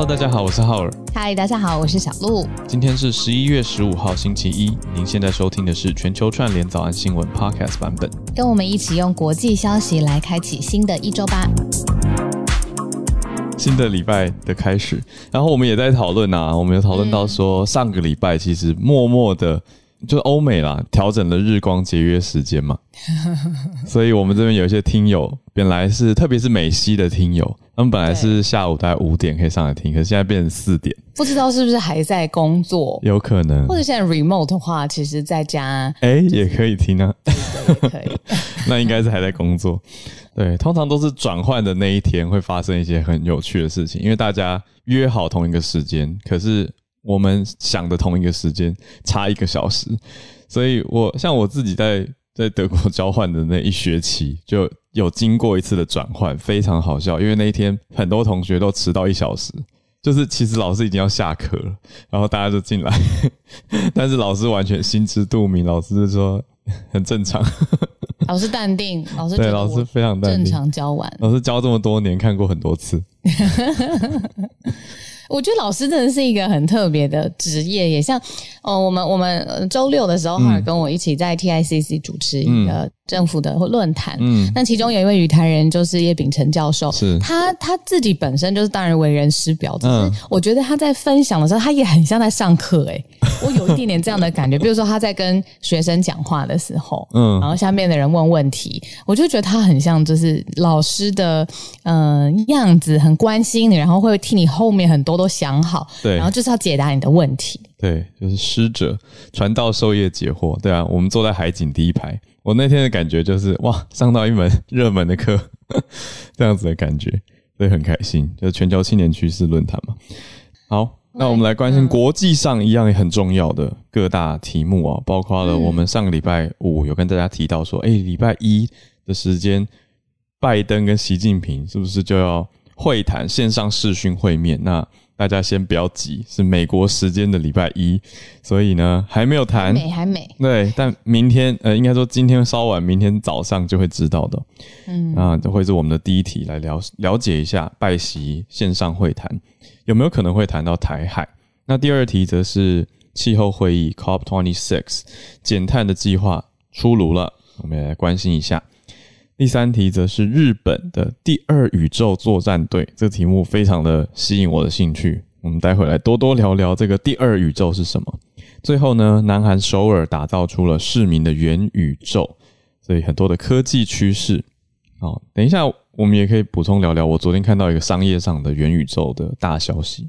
Hello，大家好，我是浩尔。嗨，大家好，我是小鹿。今天是十一月十五号，星期一。您现在收听的是全球串联早安新闻 Podcast 版本。跟我们一起用国际消息来开启新的一周吧。新的礼拜的开始，然后我们也在讨论啊，我们有讨论到说，上个礼拜其实默默的。就是欧美啦，调整了日光节约时间嘛，所以我们这边有一些听友，本来是特别是美西的听友，他们本来是下午大概五点可以上来听，可是现在变成四点，不知道是不是还在工作？有可能，或者现在 remote 的话，其实在家，哎、就是欸，也可以听啊，可以，那应该是还在工作。对，通常都是转换的那一天会发生一些很有趣的事情，因为大家约好同一个时间，可是。我们想的同一个时间差一个小时，所以我像我自己在在德国交换的那一学期，就有经过一次的转换，非常好笑。因为那一天很多同学都迟到一小时，就是其实老师已经要下课了，然后大家就进来，但是老师完全心知肚明，老师就说很正常。老师淡定，老师对老师非常淡定，正常教完。老师教这么多年，看过很多次。我觉得老师真的是一个很特别的职业，也像，哦，我们我们周六的时候，哈尔跟我一起在 TICC 主持一个政府的论坛，嗯，那其中有一位语坛人就是叶秉成教授，是，他他自己本身就是当然为人师表，只是我觉得他在分享的时候，他也很像在上课，诶，我有一点点这样的感觉，比如说他在跟学生讲话的时候，嗯，然后下面的人问问题，我就觉得他很像就是老师的嗯、呃、样子，很关心你，然后会替你后面很多。都想好，对，然后就是要解答你的问题，对，就是师者传道授业解惑，对啊，我们坐在海景第一排，我那天的感觉就是哇，上到一门热门的课，这样子的感觉，所以很开心，就是全球青年趋势论坛嘛。好，那我们来关心国际上一样也很重要的各大题目啊，包括了我们上个礼拜五有跟大家提到说，哎，礼拜一的时间，拜登跟习近平是不是就要会谈线上视讯会面？那大家先不要急，是美国时间的礼拜一，所以呢还没有谈，美，还美。对，但明天呃，应该说今天稍晚，明天早上就会知道的。嗯，啊，这会是我们的第一题，来了了解一下拜习线上会谈有没有可能会谈到台海。那第二题则是气候会议 COP26 减碳的计划出炉了，我们也来关心一下。第三题则是日本的第二宇宙作战队，这个题目非常的吸引我的兴趣。我们待会来多多聊聊这个第二宇宙是什么。最后呢，南韩首尔打造出了市民的元宇宙，所以很多的科技趋势。好，等一下我们也可以补充聊聊。我昨天看到一个商业上的元宇宙的大消息。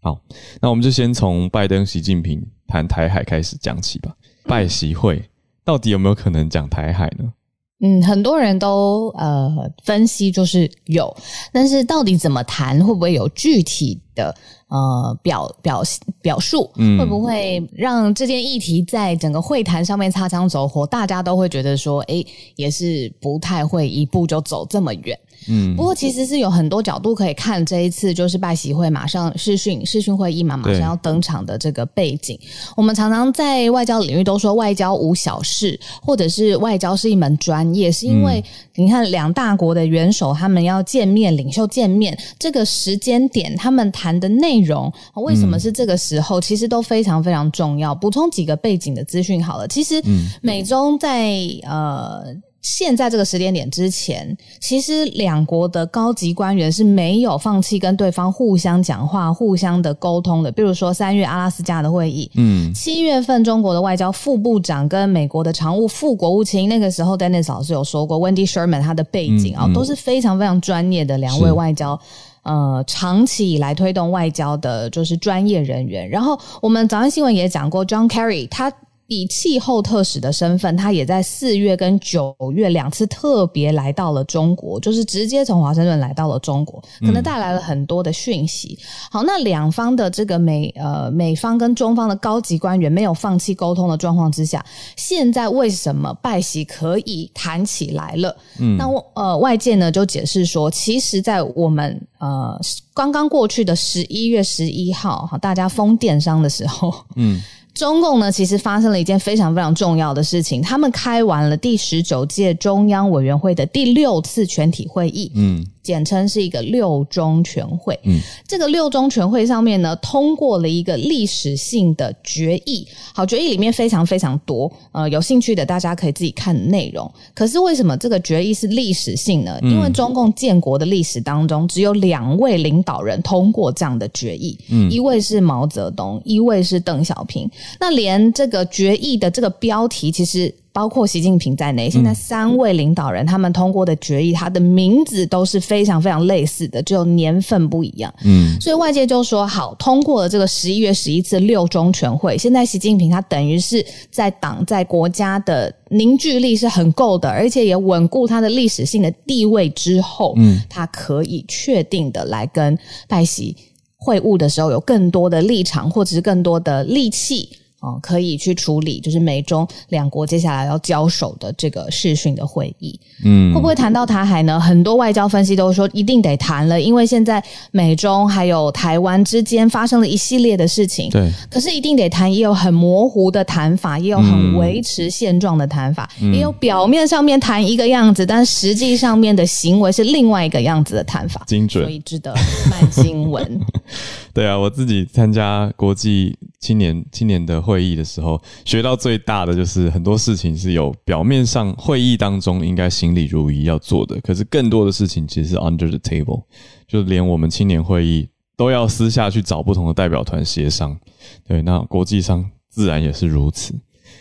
好，那我们就先从拜登、习近平谈台海开始讲起吧。拜习会到底有没有可能讲台海呢？嗯，很多人都呃分析就是有，但是到底怎么谈，会不会有具体的呃表表表述？嗯，会不会让这件议题在整个会谈上面擦枪走火？大家都会觉得说，诶，也是不太会一步就走这么远。嗯，不过其实是有很多角度可以看这一次就是拜习会马上视讯视讯会议嘛，马上要登场的这个背景。我们常常在外交领域都说外交无小事，或者是外交是一门专业，是因为你看两大国的元首他们要见面，领袖见面这个时间点，他们谈的内容为什么是这个时候，其实都非常非常重要。补充几个背景的资讯好了，其实美中在呃。现在这个时间点之前，其实两国的高级官员是没有放弃跟对方互相讲话、互相的沟通的。比如说三月阿拉斯加的会议，嗯，七月份中国的外交副部长跟美国的常务副国务卿，那个时候 Dennis 老师有说过，Wendy Sherman 他的背景啊、嗯嗯、都是非常非常专业的两位外交，呃，长期以来推动外交的就是专业人员。然后我们早安新闻也讲过，John Kerry 他。以气候特使的身份，他也在四月跟九月两次特别来到了中国，就是直接从华盛顿来到了中国，可能带来了很多的讯息。嗯、好，那两方的这个美呃美方跟中方的高级官员没有放弃沟通的状况之下，现在为什么拜习可以谈起来了？嗯，那呃外界呢就解释说，其实，在我们呃刚刚过去的十一月十一号，哈，大家封电商的时候，嗯。中共呢，其实发生了一件非常非常重要的事情，他们开完了第十九届中央委员会的第六次全体会议。嗯，简称是一个六中全会。嗯，这个六中全会上面呢，通过了一个历史性的决议。好，决议里面非常非常多，呃，有兴趣的大家可以自己看内容。可是为什么这个决议是历史性呢？因为中共建国的历史当中，只有两位领导人通过这样的决议，嗯，一位是毛泽东，一位是邓小平。那连这个决议的这个标题，其实。包括习近平在内，现在三位领导人他们通过的决议，他的名字都是非常非常类似的，只有年份不一样。嗯，所以外界就说，好，通过了这个十一月十一次六中全会，现在习近平他等于是在党在国家的凝聚力是很够的，而且也稳固他的历史性的地位之后，嗯，他可以确定的来跟拜习会晤的时候有更多的立场或者是更多的力气。哦，可以去处理，就是美中两国接下来要交手的这个视讯的会议，嗯，会不会谈到台海呢？很多外交分析都说一定得谈了，因为现在美中还有台湾之间发生了一系列的事情，对，可是一定得谈，也有很模糊的谈法，也有很维持现状的谈法，嗯，也有表面上面谈一个样子，但实际上面的行为是另外一个样子的谈法，精准，所以值得慢新闻。对啊，我自己参加国际青年青年的会议的时候，学到最大的就是很多事情是有表面上会议当中应该行礼如仪要做的，可是更多的事情其实是 under the table，就连我们青年会议都要私下去找不同的代表团协商。对，那国际上自然也是如此。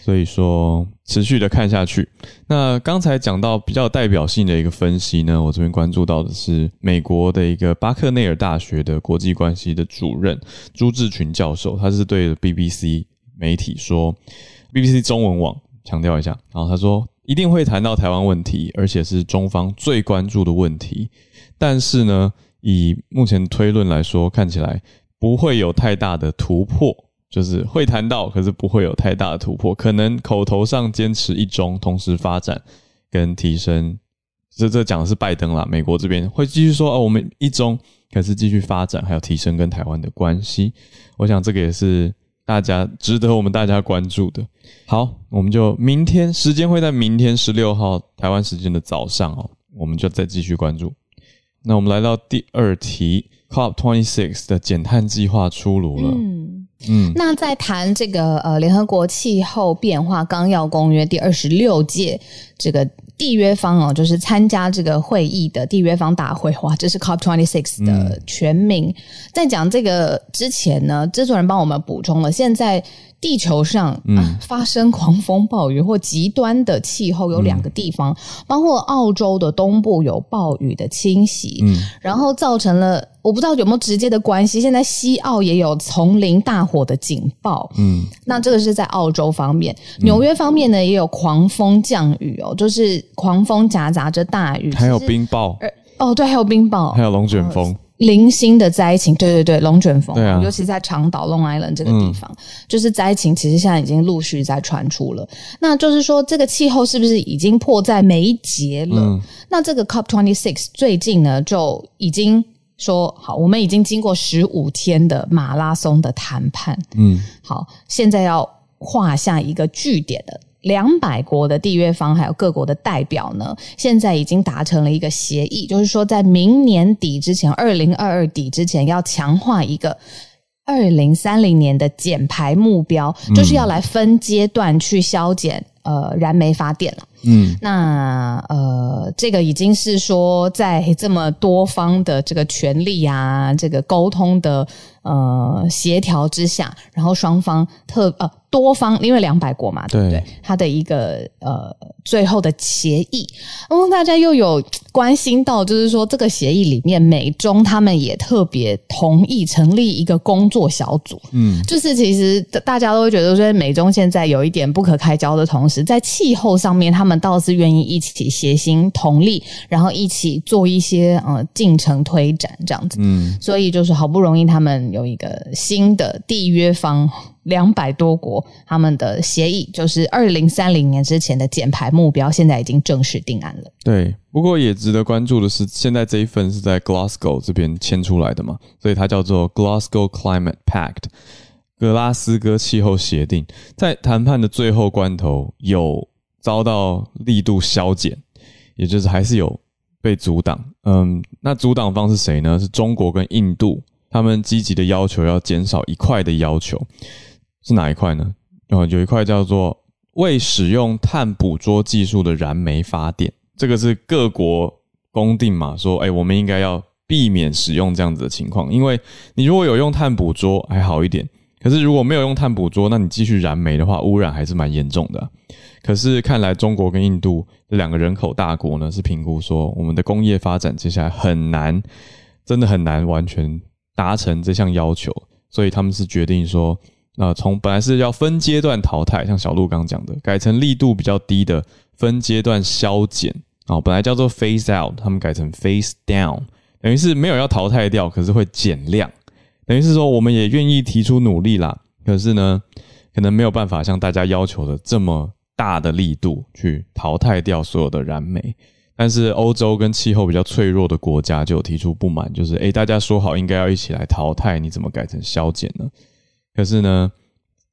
所以说，持续的看下去。那刚才讲到比较代表性的一个分析呢，我这边关注到的是美国的一个巴克内尔大学的国际关系的主任朱志群教授，他是对 BBC 媒体说，BBC 中文网强调一下，然后他说一定会谈到台湾问题，而且是中方最关注的问题。但是呢，以目前推论来说，看起来不会有太大的突破。就是会谈到，可是不会有太大的突破，可能口头上坚持一中，同时发展跟提升。这这讲的是拜登啦，美国这边会继续说哦，我们一中，可是继续发展，还有提升跟台湾的关系。我想这个也是大家值得我们大家关注的。好，我们就明天时间会在明天十六号台湾时间的早上哦，我们就再继续关注。那我们来到第二题，COP twenty six 的减碳计划出炉了。嗯，那在谈这个呃联合国气候变化纲要公约第二十六届这个缔约方哦，就是参加这个会议的缔约方大会，哇，这是 COP twenty six 的全名。嗯、在讲这个之前呢，制作人帮我们补充了，现在。地球上啊，发生狂风暴雨或极端的气候有两个地方，包括澳洲的东部有暴雨的侵袭，嗯，然后造成了我不知道有没有直接的关系。现在西澳也有丛林大火的警报，嗯，那这个是在澳洲方面，纽约方面呢也有狂风降雨哦，就是狂风夹杂着大雨，还有冰雹，哦，对，还有冰雹，还有龙卷风。零星的灾情，对对对，龙卷风，尤其在长岛 Long Island 这个地方，嗯、就是灾情，其实现在已经陆续在传出了。那就是说，这个气候是不是已经迫在眉睫了？嗯、那这个 COP twenty six 最近呢，就已经说好，我们已经经过十五天的马拉松的谈判，嗯，好，现在要画下一个据点的。两百国的缔约方还有各国的代表呢，现在已经达成了一个协议，就是说在明年底之前，二零二二底之前要强化一个二零三零年的减排目标，就是要来分阶段去削减呃燃煤发电了。嗯，那呃这个已经是说在这么多方的这个权力啊，这个沟通的呃协调之下，然后双方特呃。多方，因为两百国嘛，对不对？它的一个呃最后的协议，然后大家又有关心到，就是说这个协议里面，美中他们也特别同意成立一个工作小组。嗯，就是其实大家都会觉得说，美中现在有一点不可开交的同时，在气候上面，他们倒是愿意一起协心同力，然后一起做一些呃进程推展这样子。嗯，所以就是好不容易他们有一个新的缔约方。两百多国，他们的协议就是二零三零年之前的减排目标，现在已经正式定案了。对，不过也值得关注的是，现在这一份是在 Glasgow 这边签出来的嘛，所以它叫做 Glasgow Climate Pact，格拉斯哥气候协定，在谈判的最后关头有遭到力度削减，也就是还是有被阻挡。嗯，那阻挡方是谁呢？是中国跟印度，他们积极的要求要减少一块的要求，是哪一块呢？哦，有一块叫做未使用碳捕捉技术的燃煤发电，这个是各国公定嘛，说，哎，我们应该要避免使用这样子的情况，因为你如果有用碳捕捉还好一点，可是如果没有用碳捕捉，那你继续燃煤的话，污染还是蛮严重的。可是看来中国跟印度这两个人口大国呢，是评估说我们的工业发展接下来很难，真的很难完全达成这项要求，所以他们是决定说。那从本来是要分阶段淘汰，像小鹿刚讲的，改成力度比较低的分阶段削减啊，本来叫做 phase out，他们改成 phase down，等于是没有要淘汰掉，可是会减量，等于是说我们也愿意提出努力啦，可是呢，可能没有办法像大家要求的这么大的力度去淘汰掉所有的燃煤，但是欧洲跟气候比较脆弱的国家就提出不满，就是诶，大家说好应该要一起来淘汰，你怎么改成削减呢？可是呢，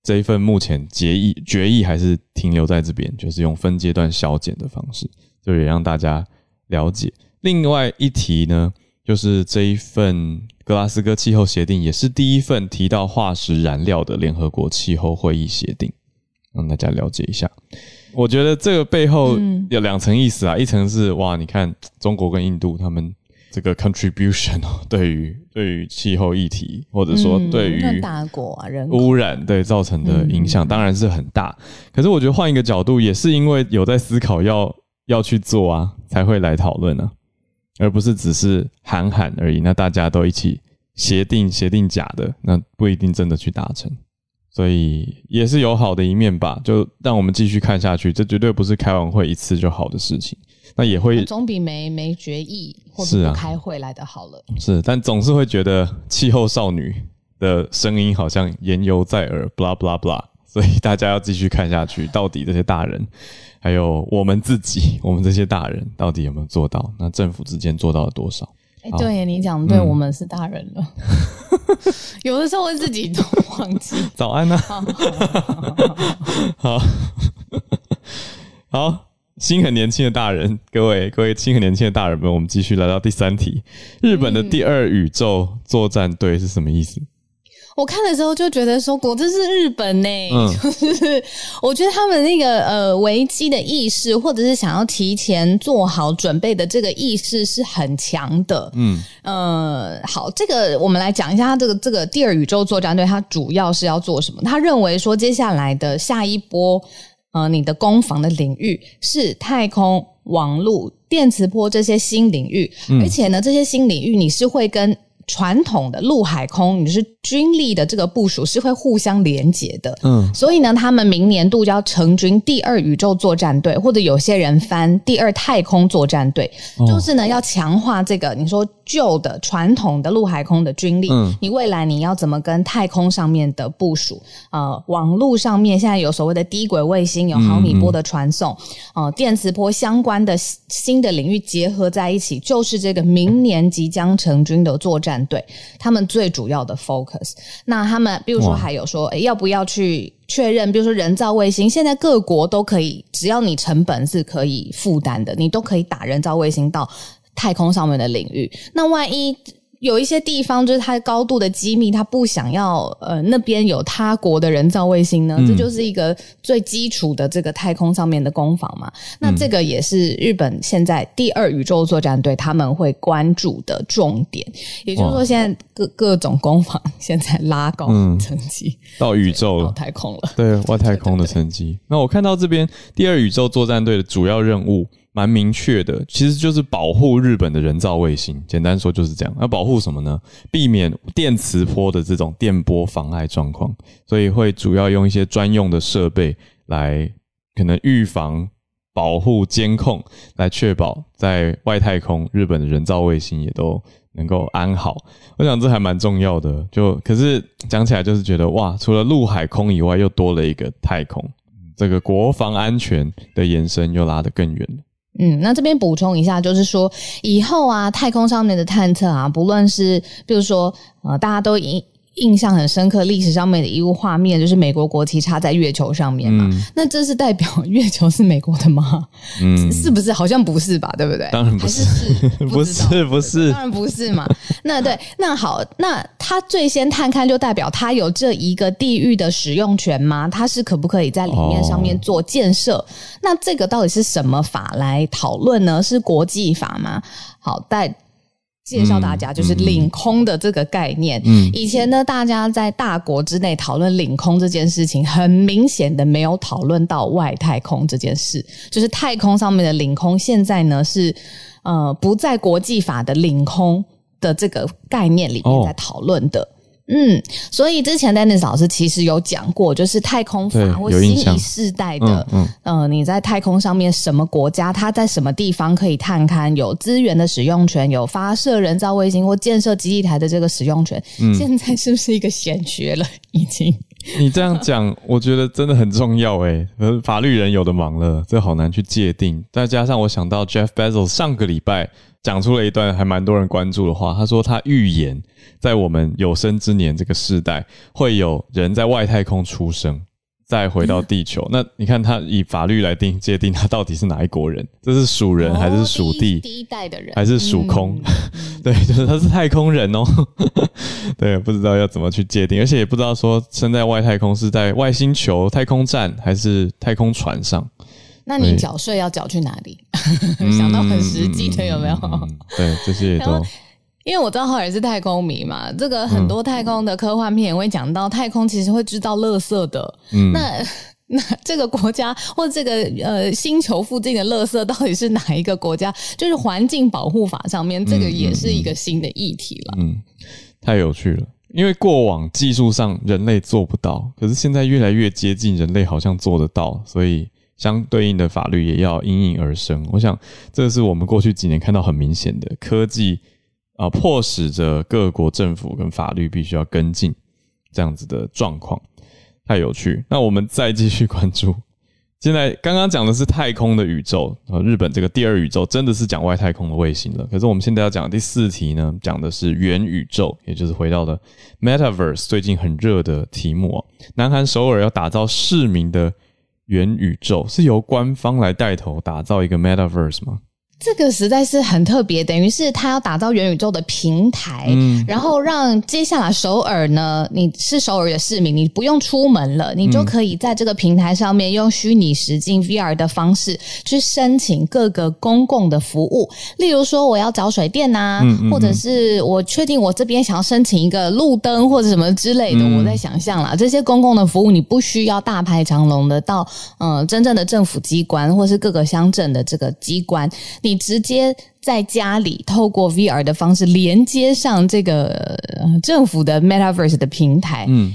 这一份目前决议决议还是停留在这边，就是用分阶段削减的方式，就也让大家了解。另外一提呢，就是这一份格拉斯哥气候协定也是第一份提到化石燃料的联合国气候会议协定，让大家了解一下。我觉得这个背后有两层意思啊，一层是哇，你看中国跟印度他们。这个 contribution 对于对于气候议题，或者说对于大国啊人污染对造成的影响，当然是很大。可是我觉得换一个角度，也是因为有在思考要要去做啊，才会来讨论啊，而不是只是喊喊而已。那大家都一起协定协定假的，那不一定真的去达成。所以也是有好的一面吧，就让我们继续看下去。这绝对不是开完会一次就好的事情。那也会总比没没决议或者不开会来的好了。是啊，是，但总是会觉得气候少女的声音好像言犹在耳，blah blah blah。所以大家要继续看下去，到底这些大人，还有我们自己，我们这些大人到底有没有做到？那政府之间做到了多少？哎、欸，对，你讲对，我们是大人了。嗯、有的时候会自己都忘记。早安呢、啊？好，好。心很年轻的大人，各位各位心很年轻的大人们，我们继续来到第三题。日本的第二宇宙作战队是什么意思？我看的时候就觉得说，果真是日本呢、欸。嗯，就是我觉得他们那个呃危机的意识，或者是想要提前做好准备的这个意识是很强的。嗯，呃，好，这个我们来讲一下，他这个这个第二宇宙作战队，他主要是要做什么？他认为说，接下来的下一波。呃，你的攻防的领域是太空、网络、电磁波这些新领域，嗯、而且呢，这些新领域你是会跟传统的陆海空，你是军力的这个部署是会互相连接的。嗯，所以呢，他们明年度就要成军第二宇宙作战队，或者有些人翻第二太空作战队，哦、就是呢要强化这个你说。旧的传统的陆海空的军力，嗯，你未来你要怎么跟太空上面的部署？呃，网络上面现在有所谓的低轨卫星，有毫米波的传送，嗯嗯、呃，电磁波相关的新的领域结合在一起，就是这个明年即将成军的作战队，他们最主要的 focus。那他们比如说还有说，诶，要不要去确认？比如说人造卫星，现在各国都可以，只要你成本是可以负担的，你都可以打人造卫星到。太空上面的领域，那万一有一些地方就是它高度的机密，它不想要呃那边有他国的人造卫星呢？嗯、这就是一个最基础的这个太空上面的攻防嘛。那这个也是日本现在第二宇宙作战队他们会关注的重点。也就是说，现在各各种攻防 现在拉高层级、嗯、到宇宙太空了，对外太空的层级。那我看到这边第二宇宙作战队的主要任务。蛮明确的，其实就是保护日本的人造卫星。简单说就是这样。要保护什么呢？避免电磁波的这种电波妨碍状况，所以会主要用一些专用的设备来可能预防、保护、监控，来确保在外太空日本的人造卫星也都能够安好。我想这还蛮重要的。就可是讲起来就是觉得哇，除了陆海空以外，又多了一个太空，这个国防安全的延伸又拉得更远了。嗯，那这边补充一下，就是说以后啊，太空上面的探测啊，不论是比如说呃，大家都一印象很深刻，历史上面的一物画面就是美国国旗插在月球上面嘛。嗯、那这是代表月球是美国的吗？嗯，是不是？好像不是吧？对不对？当然不是，是不，不是，不是，当然不是嘛。那对，那好，那他最先探勘就代表他有这一个地域的使用权吗？他是可不可以在里面上面做建设？哦、那这个到底是什么法来讨论呢？是国际法吗？好，但。介绍大家就是领空的这个概念。嗯，以前呢，大家在大国之内讨论领空这件事情，很明显的没有讨论到外太空这件事，就是太空上面的领空。现在呢是呃不在国际法的领空的这个概念里面在讨论的。哦嗯，所以之前 Dennis 老师其实有讲过，就是太空法或新一世代的，嗯，嗯呃，你在太空上面什么国家，它在什么地方可以探勘，有资源的使用权，有发射人造卫星或建设基地台的这个使用权，嗯，现在是不是一个显学了？已经，你这样讲，我觉得真的很重要诶，法律人有的忙了，这好难去界定。再加上我想到 Jeff Bezos 上个礼拜。讲出了一段还蛮多人关注的话，他说他预言在我们有生之年这个世代会有人在外太空出生，再回到地球。嗯、那你看他以法律来定界定他到底是哪一国人？这是属人还是属地、哦第？第一代的人还是属空？嗯、对，就是他是太空人哦。对，不知道要怎么去界定，而且也不知道说生在外太空是在外星球太空站还是太空船上。那你缴税要缴去哪里？对 想到很实际的有没有？嗯、对，这些也都。因为我知道浩尔是太空迷嘛，这个很多太空的科幻片也会讲到，太空其实会制造垃圾的。嗯，那那这个国家或这个呃星球附近的垃圾到底是哪一个国家？就是环境保护法上面，这个也是一个新的议题了。嗯，太有趣了，因为过往技术上人类做不到，可是现在越来越接近人类，好像做得到，所以。相对应的法律也要应运而生。我想，这是我们过去几年看到很明显的科技啊、迫使着各国政府跟法律必须要跟进这样子的状况，太有趣。那我们再继续关注。现在刚刚讲的是太空的宇宙，呃，日本这个第二宇宙真的是讲外太空的卫星了。可是我们现在要讲第四题呢，讲的是元宇宙，也就是回到了 Metaverse 最近很热的题目哦。南韩首尔要打造市民的。元宇宙是由官方来带头打造一个 Metaverse 吗？这个实在是很特别，等于是他要打造元宇宙的平台，嗯，然后让接下来首尔呢，你是首尔的市民，你不用出门了，你就可以在这个平台上面用虚拟实境 VR 的方式去申请各个公共的服务，例如说我要找水电呐、啊，嗯嗯嗯，或者是我确定我这边想要申请一个路灯或者什么之类的，嗯、我在想象啦，这些公共的服务你不需要大排长龙的到嗯、呃、真正的政府机关或是各个乡镇的这个机关。你直接在家里透过 VR 的方式连接上这个政府的 Metaverse 的平台，嗯，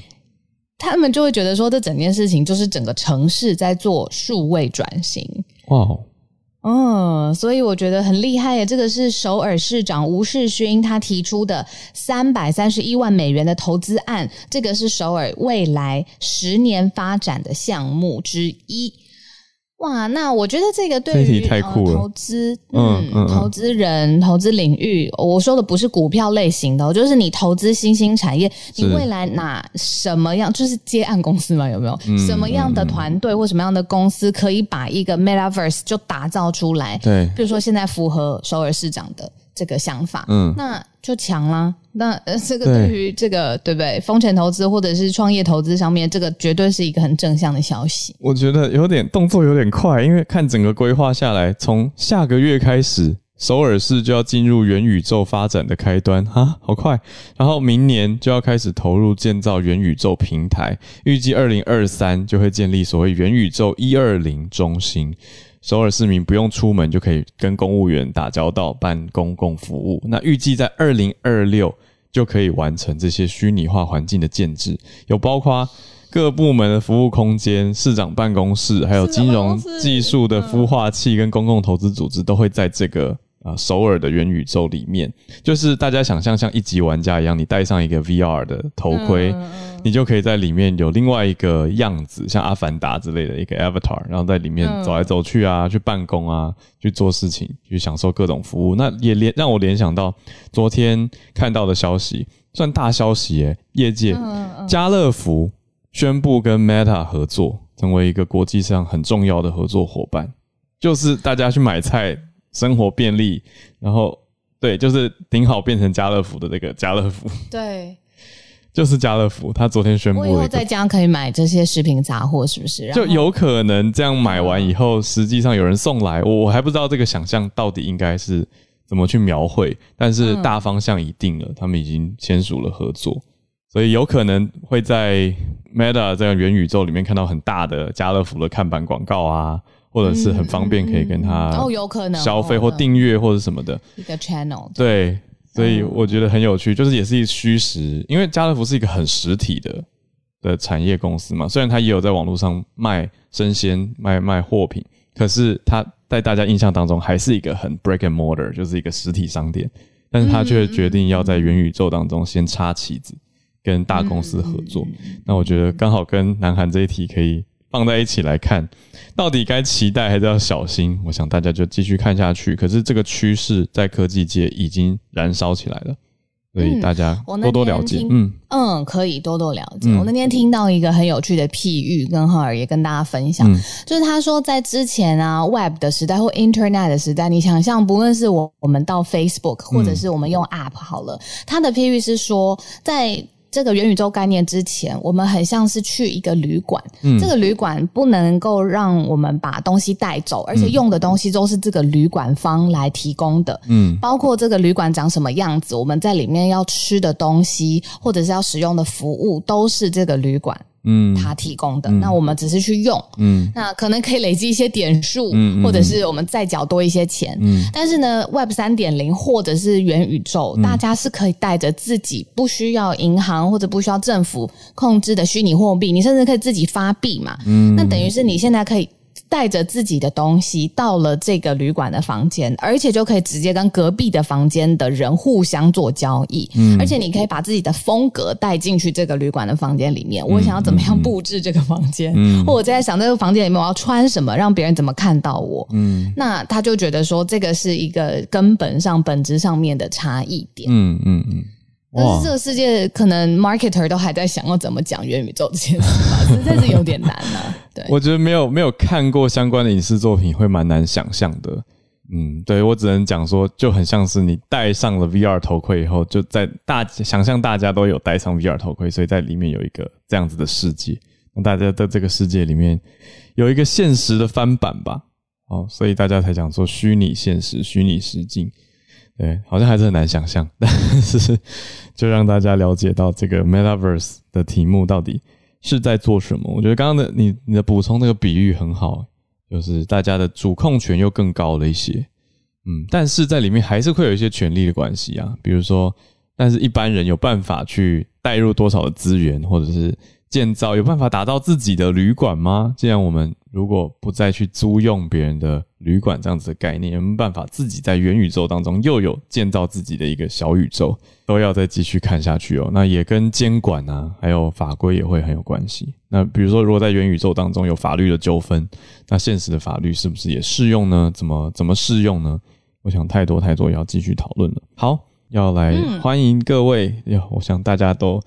他们就会觉得说，这整件事情就是整个城市在做数位转型。哇，嗯，所以我觉得很厉害耶。这个是首尔市长吴世勋他提出的三百三十一万美元的投资案，这个是首尔未来十年发展的项目之一。哇，那我觉得这个对于呃投资，嗯，嗯投资人、投资领域，我说的不是股票类型的，就是你投资新兴产业，你未来哪什么样，就是接案公司嘛，有没有？嗯、什么样的团队或什么样的公司可以把一个 Metaverse 就打造出来？对，比如说现在符合首尔市长的。这个想法，嗯，那就强啦。那呃，这个对于这个对，对不对？风险投资或者是创业投资上面，这个绝对是一个很正向的消息。我觉得有点动作有点快，因为看整个规划下来，从下个月开始，首尔市就要进入元宇宙发展的开端啊，好快！然后明年就要开始投入建造元宇宙平台，预计二零二三就会建立所谓元宇宙一二零中心。首尔市民不用出门就可以跟公务员打交道，办公共服务。那预计在二零二六就可以完成这些虚拟化环境的建制，有包括各部门的服务空间、市长办公室，还有金融技术的孵化器跟公共投资组织都会在这个。啊，首尔的元宇宙里面，就是大家想象像一级玩家一样，你戴上一个 VR 的头盔，嗯、你就可以在里面有另外一个样子，像阿凡达之类的一个 avatar，然后在里面走来走去啊，嗯、去办公啊，去做事情，去享受各种服务。那也联让我联想到昨天看到的消息，算大消息耶，业界家乐福宣布跟 Meta 合作，成为一个国际上很重要的合作伙伴，就是大家去买菜，生活便利，然后对，就是顶好变成家乐福的那个家乐福，对。就是家乐福，他昨天宣布了，我以后在家可以买这些食品杂货，是不是？就有可能这样买完以后，实际上有人送来，我我还不知道这个想象到底应该是怎么去描绘，但是大方向已定了，他们已经签署了合作，所以有可能会在 Meta 这样元宇宙里面看到很大的家乐福的看板广告啊，或者是很方便可以跟他哦，有可能消费或订阅或者什么的一个 channel，对。所以我觉得很有趣，就是也是一虚实，因为家乐福是一个很实体的的产业公司嘛。虽然它也有在网络上卖生鲜、卖卖货品，可是它在大家印象当中还是一个很 break and mortar，就是一个实体商店。但是它却决定要在元宇宙当中先插旗子，跟大公司合作。那我觉得刚好跟南韩这一题可以。放在一起来看，到底该期待还是要小心？我想大家就继续看下去。可是这个趋势在科技界已经燃烧起来了，所以大家多多了解。嗯嗯，可以多多了解。嗯、我那天听到一个很有趣的譬喻，跟浩尔也跟大家分享，嗯、就是他说在之前啊，Web 的时代或 Internet 的时代，你想象不论是我我们到 Facebook，或者是我们用 App 好了，他的譬喻是说在。这个元宇宙概念之前，我们很像是去一个旅馆，嗯，这个旅馆不能够让我们把东西带走，而且用的东西都是这个旅馆方来提供的，嗯，包括这个旅馆长什么样子，我们在里面要吃的东西或者是要使用的服务，都是这个旅馆。嗯，他提供的，嗯、那我们只是去用，嗯，那可能可以累积一些点数，嗯，或者是我们再缴多一些钱，嗯，但是呢，Web 三点零或者是元宇宙，嗯、大家是可以带着自己不需要银行或者不需要政府控制的虚拟货币，你甚至可以自己发币嘛，嗯，那等于是你现在可以。带着自己的东西到了这个旅馆的房间，而且就可以直接跟隔壁的房间的人互相做交易。嗯，而且你可以把自己的风格带进去这个旅馆的房间里面。我想要怎么样布置这个房间？嗯，或我在想这个房间里面我要穿什么，让别人怎么看到我？嗯，那他就觉得说这个是一个根本上、本质上面的差异点。嗯嗯嗯。但是这个世界可能 marketer 都还在想要怎么讲元宇宙这件事吧，实在是有点难啊。对，我觉得没有没有看过相关的影视作品会蛮难想象的。嗯，对，我只能讲说，就很像是你戴上了 VR 头盔以后，就在大想象大家都有戴上 VR 头盔，所以在里面有一个这样子的世界。那大家在这个世界里面有一个现实的翻版吧。哦，所以大家才讲说虚拟现实、虚拟实境。对，好像还是很难想象，但是就让大家了解到这个 Metaverse 的题目到底是在做什么。我觉得刚刚的你你的补充那个比喻很好，就是大家的主控权又更高了一些，嗯，但是在里面还是会有一些权力的关系啊，比如说，但是一般人有办法去带入多少的资源，或者是。建造有办法打造自己的旅馆吗？既然我们如果不再去租用别人的旅馆这样子的概念，有没有办法自己在元宇宙当中又有建造自己的一个小宇宙？都要再继续看下去哦。那也跟监管啊，还有法规也会很有关系。那比如说，如果在元宇宙当中有法律的纠纷，那现实的法律是不是也适用呢？怎么怎么适用呢？我想太多太多要继续讨论了。好，要来欢迎各位哟、嗯，我想大家都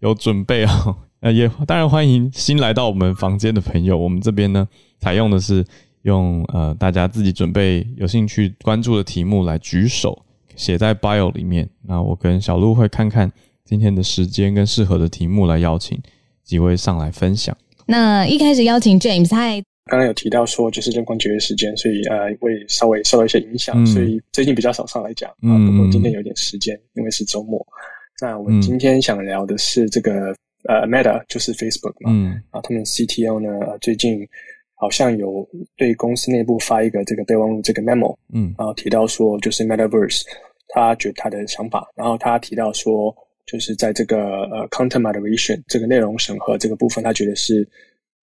有准备啊。呃，也当然欢迎新来到我们房间的朋友。我们这边呢，采用的是用呃大家自己准备有兴趣关注的题目来举手，写在 bio 里面。那我跟小鹿会看看今天的时间跟适合的题目来邀请几位上来分享。那一开始邀请 James，嗨，刚刚有提到说就是人工节约时间，所以呃会稍微受到一些影响，嗯、所以最近比较少上来讲啊。不过今天有点时间，因为是周末。那我们今天想聊的是这个。呃、uh,，Meta 就是 Facebook 嘛，嗯，然后他们 CTO 呢，最近好像有对公司内部发一个这个备忘录，这个 memo，嗯，然后提到说就是 Metaverse，他觉得他的想法，然后他提到说就是在这个呃、uh, content moderation 这个内容审核这个部分，他觉得是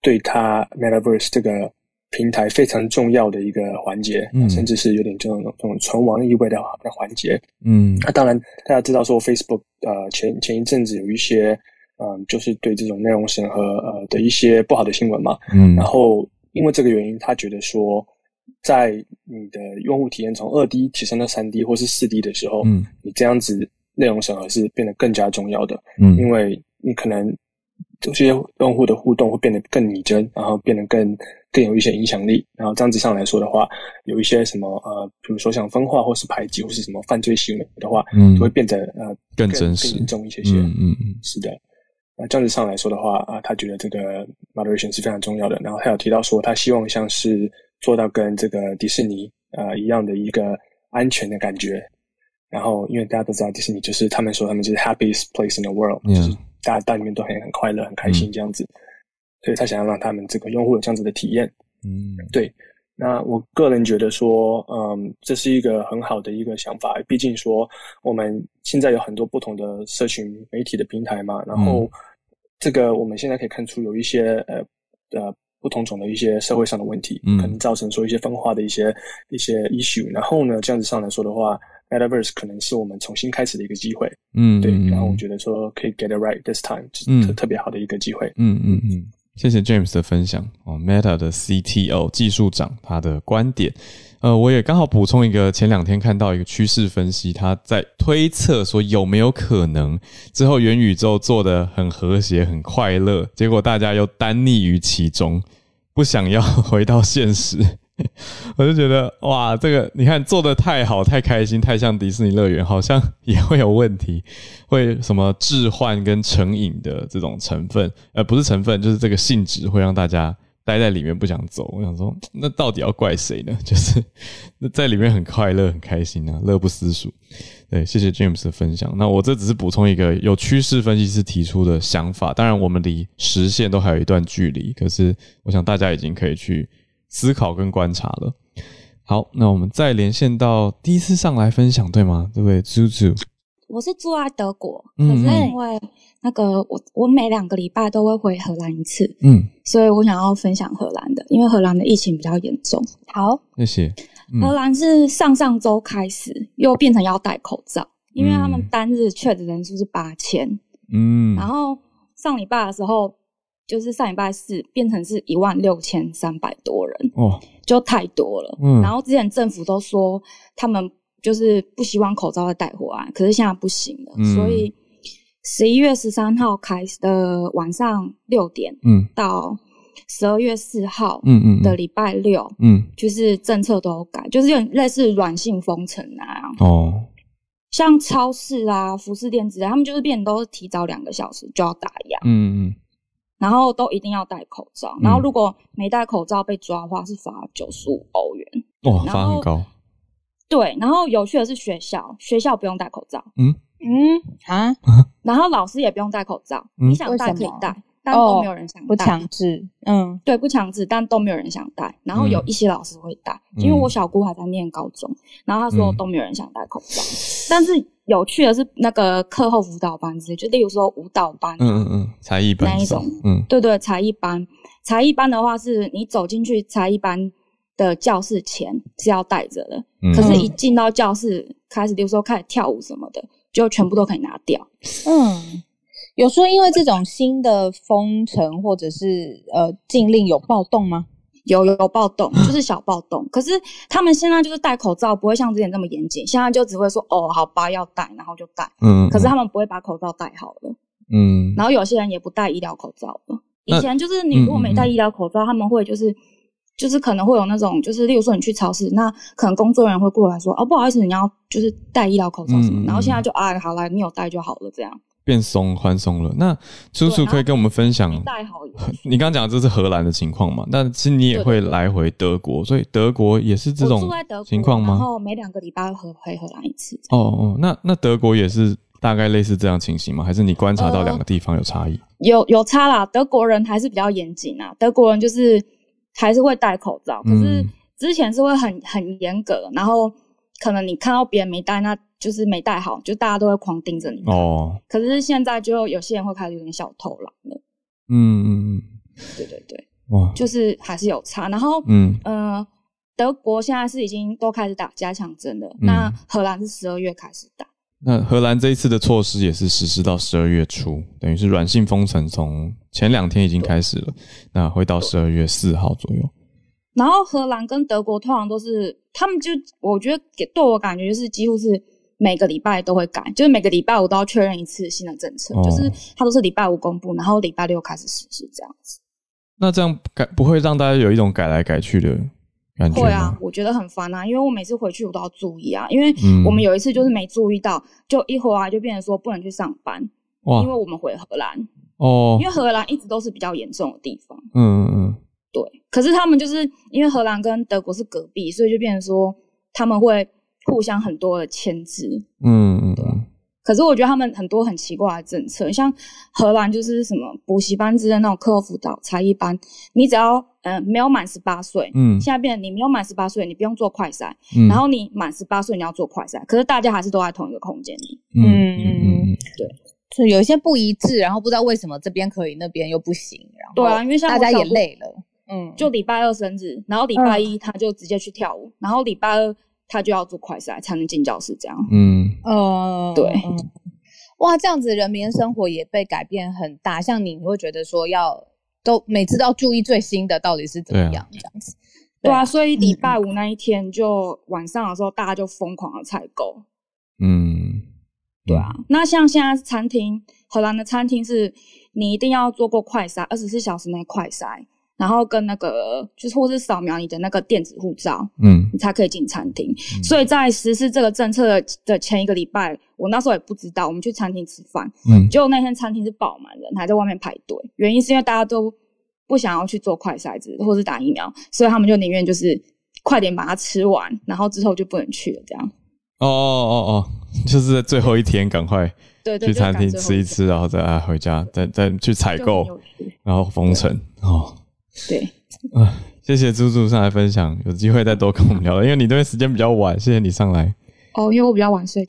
对他 Metaverse 这个平台非常重要的一个环节，嗯，甚至是有点这种这种存亡意味的的环节，嗯，那当然大家知道说 Facebook 呃前前一阵子有一些。嗯，就是对这种内容审核呃的一些不好的新闻嘛，嗯，然后因为这个原因，他觉得说，在你的用户体验从二 D 提升到三 D 或是四 D 的时候，嗯，你这样子内容审核是变得更加重要的。嗯，因为你可能这些用户的互动会变得更拟真，然后变得更更有一些影响力。然后这样子上来说的话，有一些什么呃，比如说像分化或是排挤或是什么犯罪行为的话，嗯，就会变得呃更真实、更严重一些些。嗯嗯嗯，是的。那这样子上来说的话啊，他觉得这个 moderation 是非常重要的。然后他有提到说，他希望像是做到跟这个迪士尼呃一样的一个安全的感觉。然后，因为大家都知道迪士尼就是他们说他们就是 happiest place in the world，、嗯、就是大家到里面都很很快乐、很开心这样子。嗯、所以他想要让他们这个用户有这样子的体验。嗯，对。那我个人觉得说，嗯，这是一个很好的一个想法。毕竟说我们现在有很多不同的社群媒体的平台嘛，然后。嗯这个我们现在可以看出有一些呃呃不同种的一些社会上的问题，嗯，可能造成说一些分化的一些一些 issue。然后呢，这样子上来说的话，Metaverse 可能是我们重新开始的一个机会，嗯，对。然后我觉得说可以 get it right this time，嗯，特特别好的一个机会，嗯嗯嗯。谢谢 James 的分享哦，Meta 的 CTO 技术长他的观点。呃，我也刚好补充一个，前两天看到一个趋势分析，他在推测说有没有可能之后元宇宙做得很和谐、很快乐，结果大家又耽溺于其中，不想要回到现实。我就觉得哇，这个你看做得太好、太开心、太像迪士尼乐园，好像也会有问题，会什么置换跟成瘾的这种成分，呃，不是成分，就是这个性质会让大家。待在里面不想走，我想说，那到底要怪谁呢？就是那在里面很快乐、很开心啊，乐不思蜀。对，谢谢 James 的分享。那我这只是补充一个有趋势分析师提出的想法，当然我们离实现都还有一段距离，可是我想大家已经可以去思考跟观察了。好，那我们再连线到第一次上来分享，对吗？对不对？Zuzu，我是住在德国，可是因为。那个我我每两个礼拜都会回荷兰一次，嗯，所以我想要分享荷兰的，因为荷兰的疫情比较严重。好，谢谢。嗯、荷兰是上上周开始又变成要戴口罩，因为他们单日确诊人数是八千，嗯，然后上礼拜的时候就是上礼拜四变成是一万六千三百多人，哦，就太多了。嗯，然后之前政府都说他们就是不希望口罩再带回来，可是现在不行了，嗯、所以。十一月十三号开始的晚上六点，嗯，到十二月四号，嗯嗯的礼拜六，嗯，就是政策都有改，就是有点类似软性封城啊。哦，像超市啊、服饰店之类，他们就是变都是提早两个小时就要打烊，嗯嗯，然后都一定要戴口罩，然后如果没戴口罩被抓的话，是罚九十五欧元。哇，罚很高。对，然后有趣的是学校，学校不用戴口罩。嗯。嗯啊，然后老师也不用戴口罩，嗯、你想戴可以戴，但都没有人想戴。不强制，嗯，对，不强制，但都没有人想戴。然后有一些老师会戴，嗯、因为我小姑还在念高中，然后她说都没有人想戴口罩。嗯、但是有趣的是，那个课后辅导班之类，就例如说舞蹈班，嗯嗯嗯，才艺班那一种，嗯，对对，才艺班，才艺班的话是你走进去才艺班的教室前是要带着的，嗯、可是一进到教室开始，例如说开始跳舞什么的。就全部都可以拿掉。嗯，有说因为这种新的封城或者是呃禁令有暴动吗？有有有暴动，就是小暴动。可是他们现在就是戴口罩，不会像之前这么严谨。现在就只会说哦，好吧，要戴，然后就戴。嗯，嗯。可是他们不会把口罩戴好了。嗯。然后有些人也不戴医疗口罩了。以前就是你如果没戴医疗口罩，嗯嗯，他们会就是。就是可能会有那种，就是例如说你去超市，那可能工作人员会过来说，哦，不好意思，你要就是戴医疗口罩什么，嗯、然后现在就啊，好了，你有戴就好了，这样变松宽松了。那叔叔可以跟我们分享，你刚刚讲的这是荷兰的情况嘛？但其实你也会来回德国，所以德国也是这种情况吗？然后每两个礼拜回回荷兰一次。哦哦，那那德国也是大概类似这样情形吗？还是你观察到两个地方有差异？呃、有有差啦，德国人还是比较严谨啊，德国人就是。还是会戴口罩，可是之前是会很很严格，然后可能你看到别人没戴，那就是没戴好，就大家都会狂盯着你。哦，可是现在就有些人会开始有点小偷懒了。嗯嗯嗯，对对对，哇，就是还是有差。然后嗯呃，德国现在是已经都开始打加强针了，嗯、那荷兰是十二月开始打。那荷兰这一次的措施也是实施到十二月初，等于是软性封城，从前两天已经开始了，那会到十二月四号左右。然后荷兰跟德国通常都是，他们就我觉得给对我感觉就是几乎是每个礼拜都会改，就是每个礼拜我都要确认一次新的政策，哦、就是它都是礼拜五公布，然后礼拜六开始实施这样子。那这样改不会让大家有一种改来改去的感觉吗？会啊，我觉得很烦啊，因为我每次回去我都要注意啊，因为我们有一次就是没注意到，嗯、就一回来就变成说不能去上班，因为我们回荷兰哦，因为荷兰一直都是比较严重的地方，嗯嗯嗯，对。可是他们就是因为荷兰跟德国是隔壁，所以就变成说他们会互相很多的牵制，嗯嗯，对。可是我觉得他们很多很奇怪的政策，像荷兰就是什么补习班之类的那种课后辅导才艺班，你只要嗯、呃、没有满十八岁，嗯，现在变成你没有满十八岁，你不用做快筛，嗯，然后你满十八岁你要做快筛，可是大家还是都在同一个空间里，嗯嗯嗯，对，就有一些不一致，然后不知道为什么这边可以，那边又不行，然后对啊，因为像大家也累了，嗯，就礼拜二生日，然后礼拜一他就直接去跳舞，嗯、然后礼拜二他就要做快筛才能进教室，这样，嗯，呃，对。哇，这样子人民生活也被改变很大。像你，你会觉得说要都每次都要注意最新的到底是怎么样这样子，对啊。所以礼拜五那一天就晚上的时候，大家就疯狂的采购。嗯，对啊。那像现在餐厅，荷兰的餐厅是你一定要做过快筛，二十四小时内快筛。然后跟那个就是或是扫描你的那个电子护照，嗯，你才可以进餐厅。嗯、所以在实施这个政策的前一个礼拜，我那时候也不知道，我们去餐厅吃饭，嗯，结果那天餐厅是爆满人，还在外面排队。原因是因为大家都不想要去做快筛子或是打疫苗，所以他们就宁愿就是快点把它吃完，然后之后就不能去了。这样。哦哦哦哦，就是在最后一天赶快去餐厅吃一吃，然后再回家，再再去采购，然后封城哦。对，啊，谢谢猪猪上来分享，有机会再多跟我们聊，因为你这边时间比较晚，谢谢你上来。哦，因为我比较晚睡，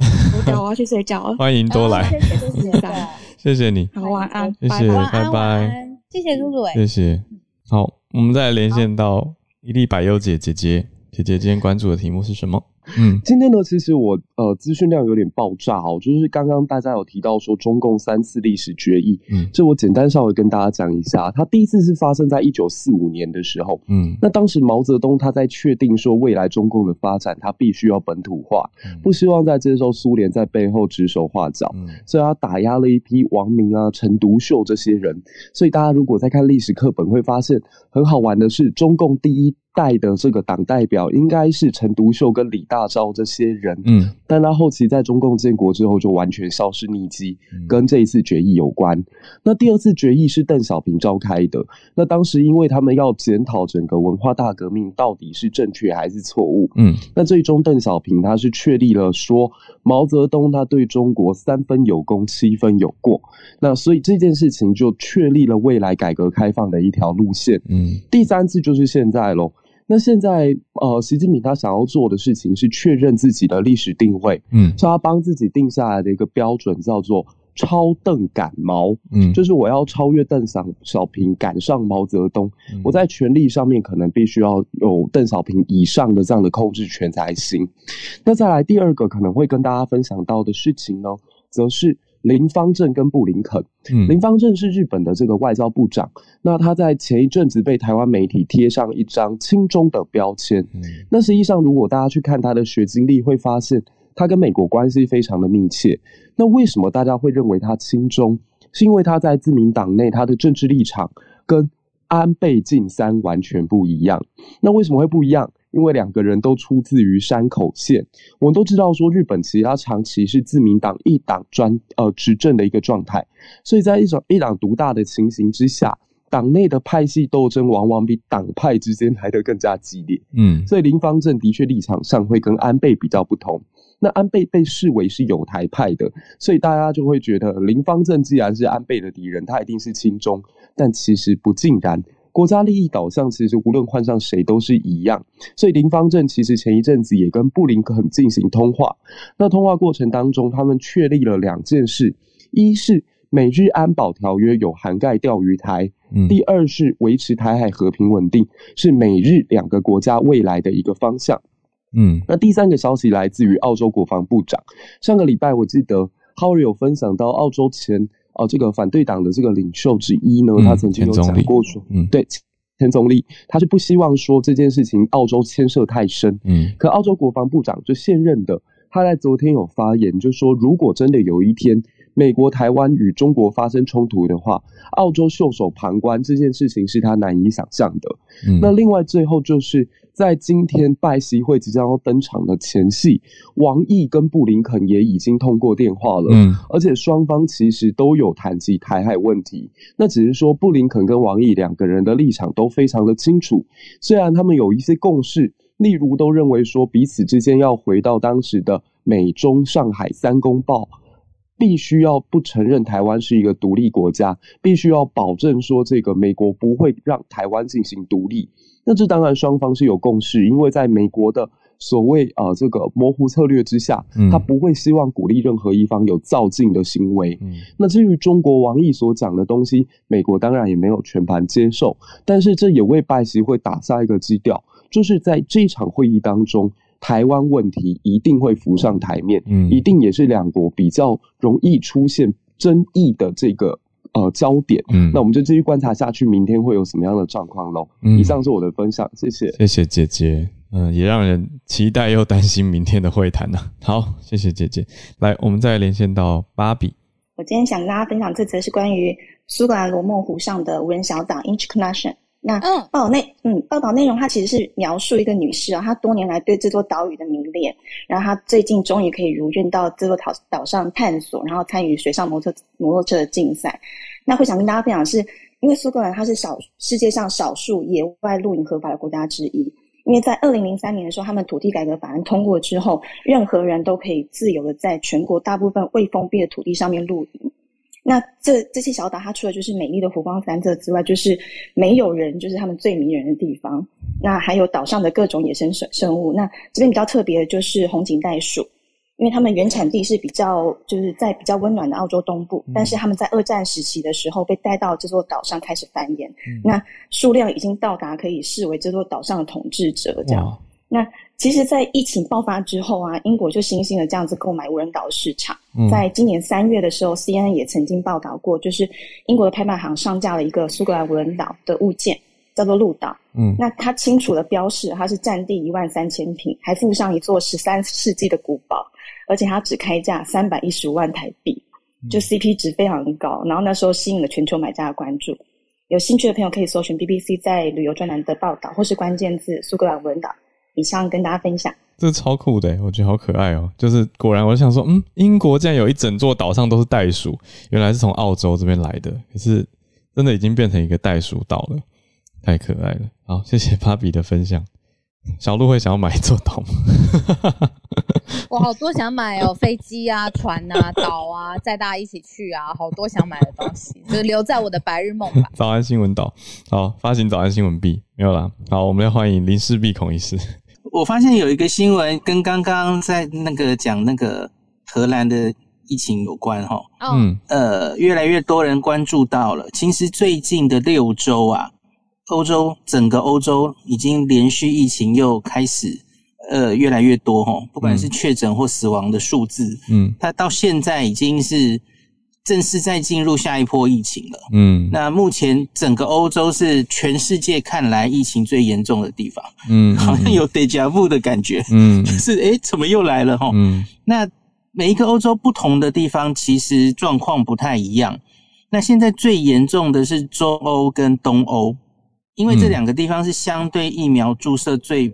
我我要去睡觉了。欢迎多来，谢谢猪猪，谢谢你，好晚安，谢谢，拜拜，谢谢猪猪，谢谢。好，我们再来连线到伊利百优姐姐姐，姐姐今天关注的题目是什么？嗯，今天呢，其实我呃资讯量有点爆炸哦，就是刚刚大家有提到说中共三次历史决议，嗯，这我简单稍微跟大家讲一下，它第一次是发生在一九四五年的时候，嗯，那当时毛泽东他在确定说未来中共的发展，他必须要本土化，嗯、不希望再接受苏联在背后指手画脚，嗯，所以他打压了一批王明啊、陈独秀这些人，所以大家如果在看历史课本会发现很好玩的是，中共第一代的这个党代表应该是陈独秀跟李大钊这些人，嗯，但他后期在中共建国之后就完全消失匿迹，跟这一次决议有关。那第二次决议是邓小平召开的，那当时因为他们要检讨整个文化大革命到底是正确还是错误，嗯，那最终邓小平他是确立了说毛泽东他对中国三分有功，七分有过，那所以这件事情就确立了未来改革开放的一条路线，嗯，第三次就是现在喽。那现在，呃，习近平他想要做的事情是确认自己的历史定位，嗯，所以他帮自己定下来的一个标准叫做“超邓赶毛”，嗯，就是我要超越邓小小平，赶上毛泽东，嗯，我在权力上面可能必须要有邓小平以上的这样的控制权才行。那再来第二个可能会跟大家分享到的事情呢，则是。林方正跟布林肯，嗯，林方正是日本的这个外交部长，那他在前一阵子被台湾媒体贴上一张亲中的标签，嗯，那实际上如果大家去看他的学经历，会发现他跟美国关系非常的密切。那为什么大家会认为他亲中？是因为他在自民党内他的政治立场跟安倍晋三完全不一样。那为什么会不一样？因为两个人都出自于山口县，我们都知道说日本其实它长期是自民党一党专呃执政的一个状态，所以在一种一党独大的情形之下，党内的派系斗争往往比党派之间来得更加激烈。嗯，所以林方正的确立场上会跟安倍比较不同。那安倍被视为是有台派的，所以大家就会觉得林方正既然是安倍的敌人，他一定是亲中，但其实不尽然。国家利益导向，其实无论换上谁都是一样。所以林方正其实前一阵子也跟布林肯进行通话。那通话过程当中，他们确立了两件事：一是美日安保条约有涵盖钓鱼台；嗯、第二是维持台海和平稳定，是美日两个国家未来的一个方向。嗯，那第三个消息来自于澳洲国防部长。上个礼拜我记得 Howard 有分享到澳洲前。哦，这个反对党的这个领袖之一呢，他曾经有讲过说，嗯，对，前总理，他是不希望说这件事情澳洲牵涉太深，嗯，可澳洲国防部长就现任的他在昨天有发言，就说如果真的有一天美国台湾与中国发生冲突的话，澳洲袖手旁观这件事情是他难以想象的。嗯、那另外最后就是在今天拜习会即将要登场的前夕，王毅跟布林肯也已经通过电话了，嗯，而且双方其实都有谈及台海问题。那只是说布林肯跟王毅两个人的立场都非常的清楚，虽然他们有一些共识。例如，都认为说彼此之间要回到当时的美中上海三公报，必须要不承认台湾是一个独立国家，必须要保证说这个美国不会让台湾进行独立。那这当然双方是有共识，因为在美国的所谓呃这个模糊策略之下，他不会希望鼓励任何一方有造进的行为。嗯、那至于中国王毅所讲的东西，美国当然也没有全盘接受，但是这也为拜习会打下一个基调。就是在这场会议当中，台湾问题一定会浮上台面，嗯，一定也是两国比较容易出现争议的这个呃焦点，嗯，那我们就继续观察下去，明天会有什么样的状况喽。嗯，以上是我的分享，谢谢，谢谢姐姐，嗯、呃，也让人期待又担心明天的会谈呢。好，谢谢姐姐，来，我们再连线到芭比。我今天想跟大家分享这则是关于苏格兰罗梦湖上的无人小岛 Inchcollection。那报道内，嗯，报道内容，它其实是描述一个女士啊，她多年来对这座岛屿的迷恋，然后她最近终于可以如愿到这座岛岛上探索，然后参与水上摩托摩托车的竞赛。那会想跟大家分享的是，因为苏格兰它是少世界上少数野外露营合法的国家之一，因为在二零零三年的时候，他们土地改革法案通过之后，任何人都可以自由的在全国大部分未封闭的土地上面露营。那这这些小岛，它除了就是美丽的湖光山色之外，就是没有人，就是他们最迷人的地方。那还有岛上的各种野生生生物。那这边比较特别的就是红颈袋鼠，因为它们原产地是比较就是在比较温暖的澳洲东部，但是他们在二战时期的时候被带到这座岛上开始繁衍。嗯、那数量已经到达可以视为这座岛上的统治者这样。那其实，在疫情爆发之后啊，英国就新兴了这样子购买无人岛的市场。嗯、在今年三月的时候，CNN 也曾经报道过，就是英国的拍卖行上架了一个苏格兰无人岛的物件，叫做鹿岛。嗯，那它清楚的标示它是占地一万三千平，还附上一座十三世纪的古堡，而且它只开价三百一十五万台币，就 CP 值非常高。然后那时候吸引了全球买家的关注。有兴趣的朋友可以搜寻 BBC 在旅游专栏的报道，或是关键字苏格兰无人岛。以上跟大家分享，这个超酷的，我觉得好可爱哦！就是果然，我想说，嗯，英国竟然有一整座岛上都是袋鼠，原来是从澳洲这边来的，可是真的已经变成一个袋鼠岛了，太可爱了！好，谢谢芭比的分享。小鹿会想要买一座岛吗？我好多想买哦，飞机啊、船啊、岛啊，载大家一起去啊，好多想买的东西，就留在我的白日梦吧。早安新闻岛，好，发行早安新闻币没有啦。好，我们要欢迎林氏璧孔医师。我发现有一个新闻跟刚刚在那个讲那个荷兰的疫情有关哈，嗯，呃，越来越多人关注到了。其实最近的六周啊，欧洲整个欧洲已经连续疫情又开始呃越来越多哈，不管是确诊或死亡的数字，嗯，它到现在已经是。正式在进入下一波疫情了。嗯，那目前整个欧洲是全世界看来疫情最严重的地方。嗯，好像有 deja vu 的感觉。嗯，就是诶、欸、怎么又来了哈？嗯，那每一个欧洲不同的地方其实状况不太一样。那现在最严重的是中欧跟东欧，因为这两个地方是相对疫苗注射最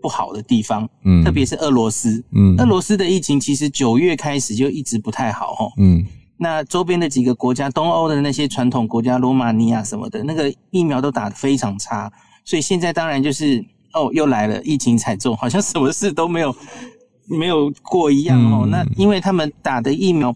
不好的地方。嗯，特别是俄罗斯。嗯，俄罗斯的疫情其实九月开始就一直不太好哦。嗯。那周边的几个国家，东欧的那些传统国家，罗马尼亚什么的，那个疫苗都打得非常差，所以现在当然就是哦，又来了疫情惨重，好像什么事都没有没有过一样哦。嗯、那因为他们打的疫苗，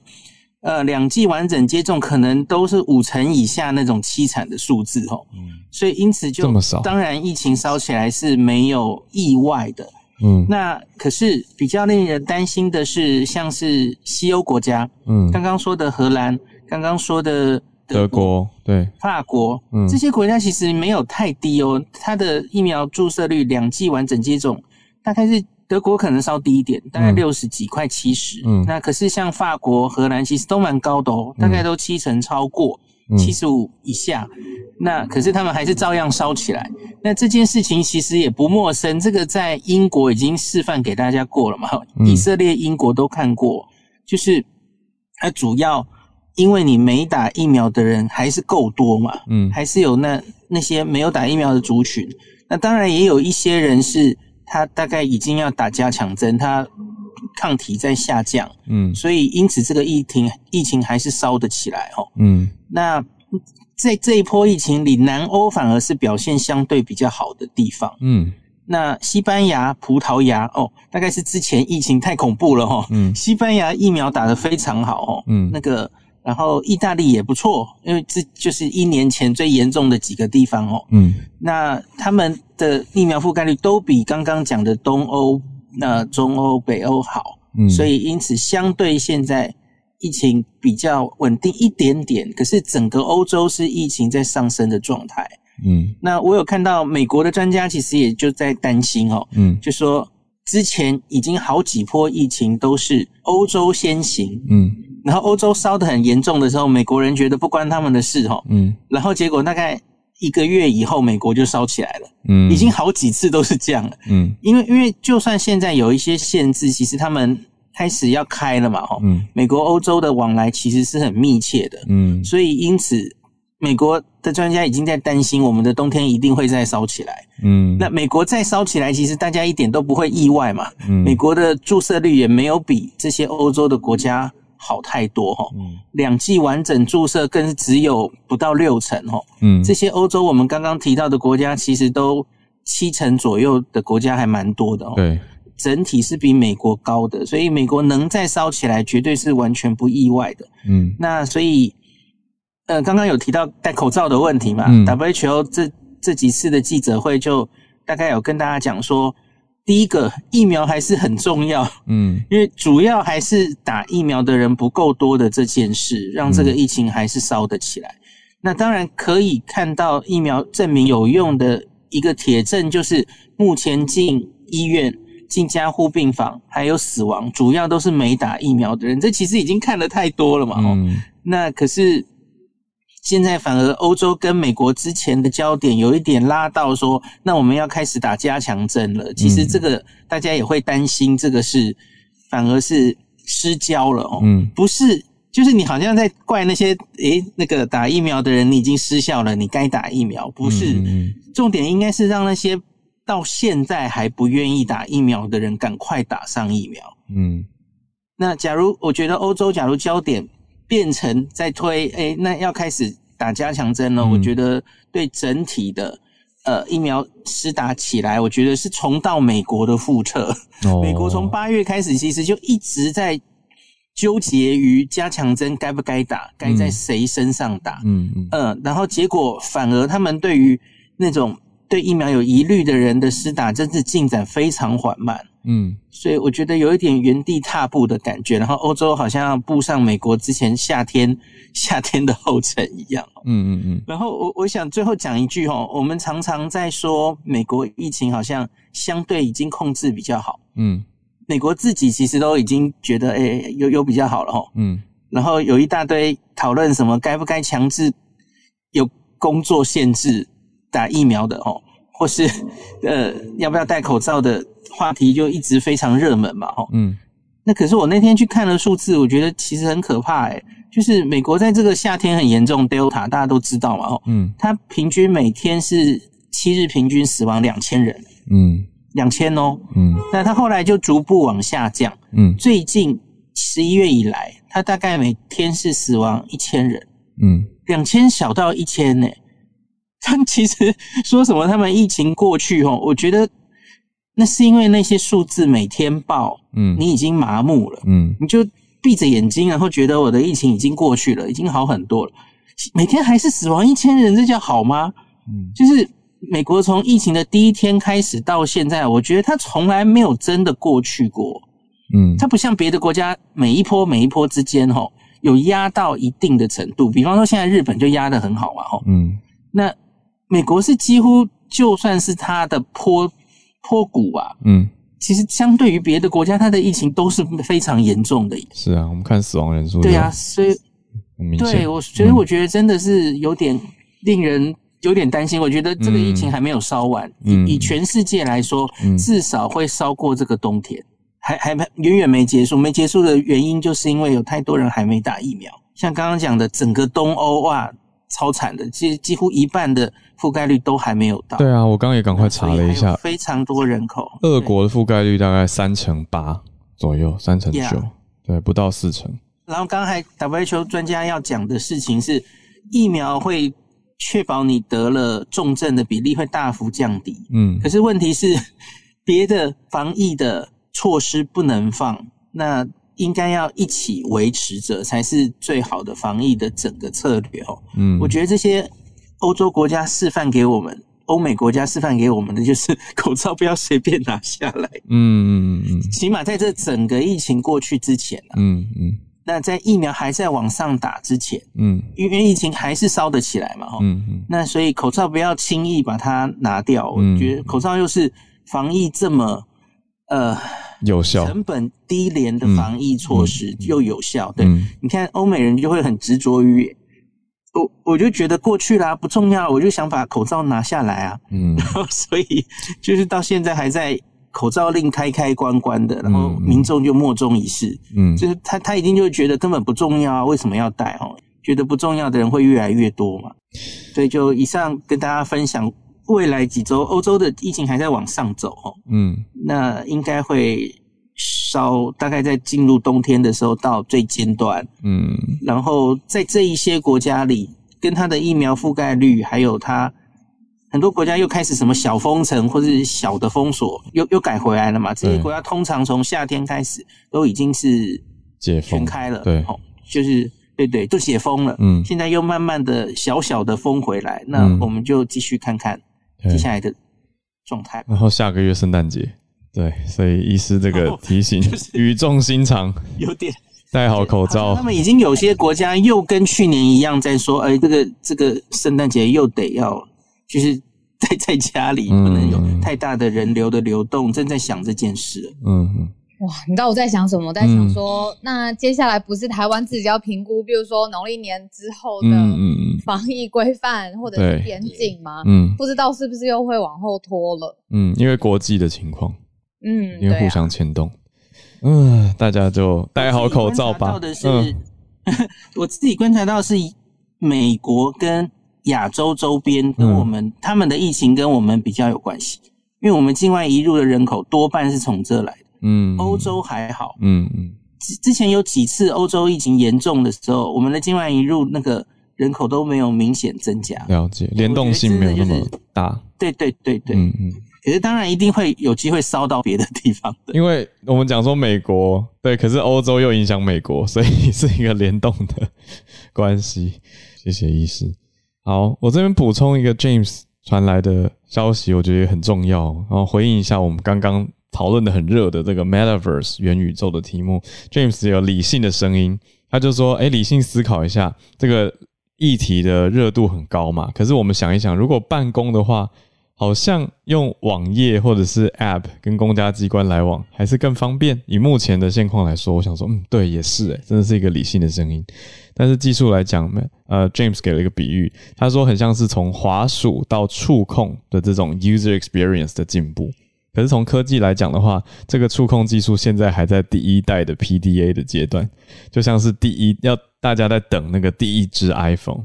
呃，两剂完整接种可能都是五成以下那种凄惨的数字哦。嗯，所以因此就这么少，当然疫情烧起来是没有意外的。嗯，那可是比较令人担心的是，像是西欧国家，嗯，刚刚说的荷兰，刚刚说的德国，德国，对，法国，嗯，这些国家其实没有太低哦，它的疫苗注射率两剂完整接种，大概是德国可能稍低一点，大概六十几，快七十，嗯，那可是像法国、荷兰其实都蛮高的哦，大概都七成超过，七十五以下。那可是他们还是照样烧起来。那这件事情其实也不陌生，这个在英国已经示范给大家过了嘛。以色列、英国都看过，就是它主要因为你没打疫苗的人还是够多嘛，嗯，还是有那那些没有打疫苗的族群。那当然也有一些人是他大概已经要打加强针，他抗体在下降，嗯，所以因此这个疫情疫情还是烧得起来哦，嗯，那。在这一波疫情里，南欧反而是表现相对比较好的地方。嗯，那西班牙、葡萄牙哦，大概是之前疫情太恐怖了哈。嗯，西班牙疫苗打得非常好哦。嗯，那个，然后意大利也不错，因为这就是一年前最严重的几个地方哦。嗯，那他们的疫苗覆盖率都比刚刚讲的东欧、那中欧、北欧好。嗯，所以因此相对现在。疫情比较稳定一点点，可是整个欧洲是疫情在上升的状态。嗯，那我有看到美国的专家其实也就在担心哦，嗯，就说之前已经好几波疫情都是欧洲先行，嗯，然后欧洲烧得很严重的时候，美国人觉得不关他们的事哈，嗯，然后结果大概一个月以后，美国就烧起来了，嗯，已经好几次都是这样了，嗯，因为因为就算现在有一些限制，其实他们。开始要开了嘛？哈，嗯，美国欧洲的往来其实是很密切的，嗯，所以因此，美国的专家已经在担心，我们的冬天一定会再烧起来，嗯，那美国再烧起来，其实大家一点都不会意外嘛，嗯，美国的注射率也没有比这些欧洲的国家好太多，哈，嗯，两剂完整注射更是只有不到六成，哈，嗯，这些欧洲我们刚刚提到的国家，其实都七成左右的国家还蛮多的哦，对。整体是比美国高的，所以美国能再烧起来，绝对是完全不意外的。嗯，那所以，呃，刚刚有提到戴口罩的问题嘛？嗯，WHO 这这几次的记者会就大概有跟大家讲说，第一个疫苗还是很重要，嗯，因为主要还是打疫苗的人不够多的这件事，让这个疫情还是烧得起来。嗯，那当然可以看到疫苗证明有用的一个铁证，就是目前进医院。进加护病房还有死亡，主要都是没打疫苗的人。这其实已经看得太多了嘛。嗯。那可是现在反而欧洲跟美国之前的焦点有一点拉到说，那我们要开始打加强针了。其实这个大家也会担心，这个是反而是失焦了哦。嗯。不是，就是你好像在怪那些诶那个打疫苗的人，你已经失效了，你该打疫苗。不是，重点应该是让那些。到现在还不愿意打疫苗的人，赶快打上疫苗。嗯，那假如我觉得欧洲，假如焦点变成在推，哎、欸，那要开始打加强针了。嗯、我觉得对整体的呃疫苗施打起来，我觉得是重蹈美国的覆辙。哦、美国从八月开始，其实就一直在纠结于加强针该不该打，该在谁身上打。嗯嗯，呃，然后结果反而他们对于那种。对疫苗有疑虑的人的施打，真是进展非常缓慢。嗯，所以我觉得有一点原地踏步的感觉。然后欧洲好像要步上美国之前夏天夏天的后尘一样。嗯嗯嗯。然后我我想最后讲一句哦，我们常常在说美国疫情好像相对已经控制比较好。嗯，美国自己其实都已经觉得诶有有比较好了哈。嗯，然后有一大堆讨论什么该不该强制有工作限制。打疫苗的哦，或是 呃要不要戴口罩的话题就一直非常热门嘛，哦，嗯，那可是我那天去看了数字，我觉得其实很可怕诶，就是美国在这个夏天很严重，Delta 大家都知道嘛，哦，嗯，它平均每天是七日平均死亡两千人，嗯，两千哦，嗯，那它后来就逐步往下降，嗯，最近十一月以来，它大概每天是死亡一千人，嗯，两千小到一千呢。他们其实说什么？他们疫情过去哦，我觉得那是因为那些数字每天报，嗯，你已经麻木了，嗯，你就闭着眼睛，然后觉得我的疫情已经过去了，已经好很多了。每天还是死亡一千人，这叫好吗？嗯，就是美国从疫情的第一天开始到现在，我觉得它从来没有真的过去过，嗯，它不像别的国家，每一波每一波之间吼有压到一定的程度，比方说现在日本就压得很好嘛，吼，嗯，那。美国是几乎就算是它的坡坡谷啊，嗯，其实相对于别的国家，它的疫情都是非常严重的。是啊，我们看死亡人数，对啊，所以对我，所以我觉得真的是有点令人有点担心。我觉得这个疫情还没有烧完，嗯、以以全世界来说，嗯、至少会烧过这个冬天，还还远远没结束。没结束的原因就是因为有太多人还没打疫苗。像刚刚讲的，整个东欧哇，超惨的，几几乎一半的覆盖率都还没有到。对啊，我刚刚也赶快查了一下，非常多人口。俄国的覆盖率大概三成八左右，三成九.对，不到四成。然后刚才 WHO 专家要讲的事情是，疫苗会确保你得了重症的比例会大幅降低。嗯，可是问题是，别的防疫的措施不能放，那应该要一起维持着，才是最好的防疫的整个策略哦。嗯，我觉得这些欧洲国家示范给我们，欧美国家示范给我们的就是口罩不要随便拿下来。嗯嗯嗯，起码在这整个疫情过去之前啊，嗯嗯。那在疫苗还在往上打之前，嗯，因为疫情还是烧得起来嘛，哈，嗯嗯，那所以口罩不要轻易把它拿掉。嗯，我觉得口罩又是防疫这么呃有效、成本低廉的防疫措施又有效。对，你看欧美人就会很执着于，我我就觉得过去啦不重要，我就想把口罩拿下来啊，嗯，然 后所以就是到现在还在。口罩令开开关关的，然后民众就莫衷一是。嗯，就是他他一定就觉得根本不重要啊，为什么要戴哦？觉得不重要的人会越来越多嘛。所以就以上跟大家分享，未来几周欧洲的疫情还在往上走哦。嗯，那应该会稍，大概在进入冬天的时候到最尖端。嗯，然后在这一些国家里，跟它的疫苗覆盖率还有它。很多国家又开始什么小封城或者是小的封锁，又又改回来了嘛？这些国家通常从夏天开始都已经是解封开了，对，就是对对，都解封了。嗯，现在又慢慢的小小的封回来，那我们就继续看看接下来的状态。然后下个月圣诞节，对，所以医师这个提醒语重心长，有点戴好口罩。他们已经有些国家又跟去年一样在说，哎，这个这个圣诞节又得要。就是在在家里不能有太大的人流的流动，嗯、正在想这件事。嗯嗯，哇，你知道我在想什么？我在想说，嗯、那接下来不是台湾自己要评估，比如说农历年之后的防疫规范或者是严谨吗？嗯，不知道是不是又会往后拖了？嗯，因为国际的情况，嗯，因为互相牵动。嗯、呃，大家就戴好口罩吧。嗯，我自己观察到是美国跟。亚洲周边跟我们、嗯、他们的疫情跟我们比较有关系，因为我们境外移入的人口多半是从这来的。嗯，欧洲还好。嗯嗯，之之前有几次欧洲疫情严重的时候，我们的境外引入那个人口都没有明显增加。了解，联动性没有那么大。对对对对。嗯嗯。可是当然一定会有机会烧到别的地方的，因为我们讲说美国对，可是欧洲又影响美国，所以是一个联动的关系。谢谢医师。好，我这边补充一个 James 传来的消息，我觉得也很重要，然后回应一下我们刚刚讨论的很热的这个 Metaverse 元宇宙的题目。James 有理性的声音，他就说：“诶，理性思考一下，这个议题的热度很高嘛。可是我们想一想，如果办公的话。”好像用网页或者是 App 跟公家机关来往还是更方便。以目前的现况来说，我想说，嗯，对，也是，诶，真的是一个理性的声音。但是技术来讲，呃，James 给了一个比喻，他说很像是从滑鼠到触控的这种 User Experience 的进步。可是从科技来讲的话，这个触控技术现在还在第一代的 PDA 的阶段，就像是第一要大家在等那个第一只 iPhone。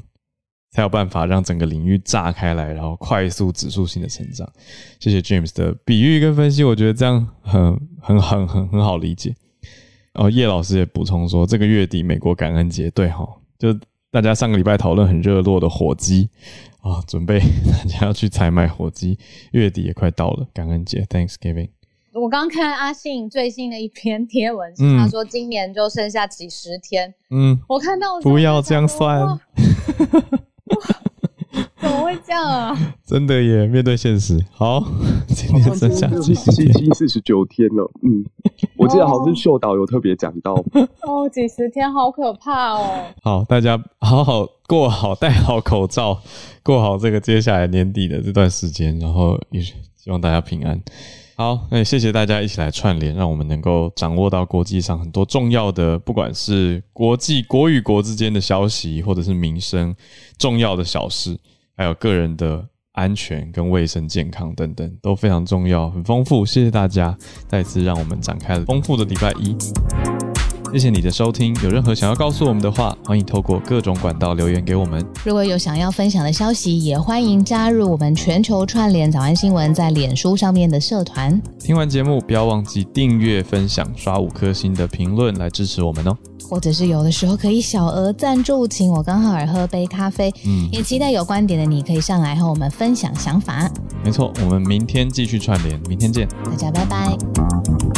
才有办法让整个领域炸开来，然后快速指数性的成长。谢谢 James 的比喻跟分析，我觉得这样很很很很很好理解。哦，叶老师也补充说，这个月底美国感恩节，对哈，就大家上个礼拜讨论很热络的火鸡啊，准备 大家要去采买火鸡，月底也快到了，感恩节 Thanksgiving。我刚看阿信最新的一篇贴文，是他说今年就剩下几十天。嗯，我看到不要这样算。会这样啊？真的耶！面对现实，好，今天剩下七十七七四十九天了。嗯，我记得好像是秀导有特别讲到。哦，几十天，好可怕哦。好，大家好好过好，戴好口罩，过好这个接下来年底的这段时间，然后也希望大家平安。好，那也谢谢大家一起来串联，让我们能够掌握到国际上很多重要的，不管是国际国与国之间的消息，或者是民生重要的小事，还有个人的安全跟卫生健康等等都非常重要，很丰富。谢谢大家，再次让我们展开了丰富的礼拜一。谢谢你的收听，有任何想要告诉我们的话，欢迎透过各种管道留言给我们。如果有想要分享的消息，也欢迎加入我们全球串联早安新闻在脸书上面的社团。听完节目，不要忘记订阅、分享、刷五颗星的评论来支持我们哦。或者是有的时候可以小额赞助，请我刚好尔喝杯咖啡。嗯，也期待有观点的你可以上来和我们分享想法。没错，我们明天继续串联，明天见，大家拜拜。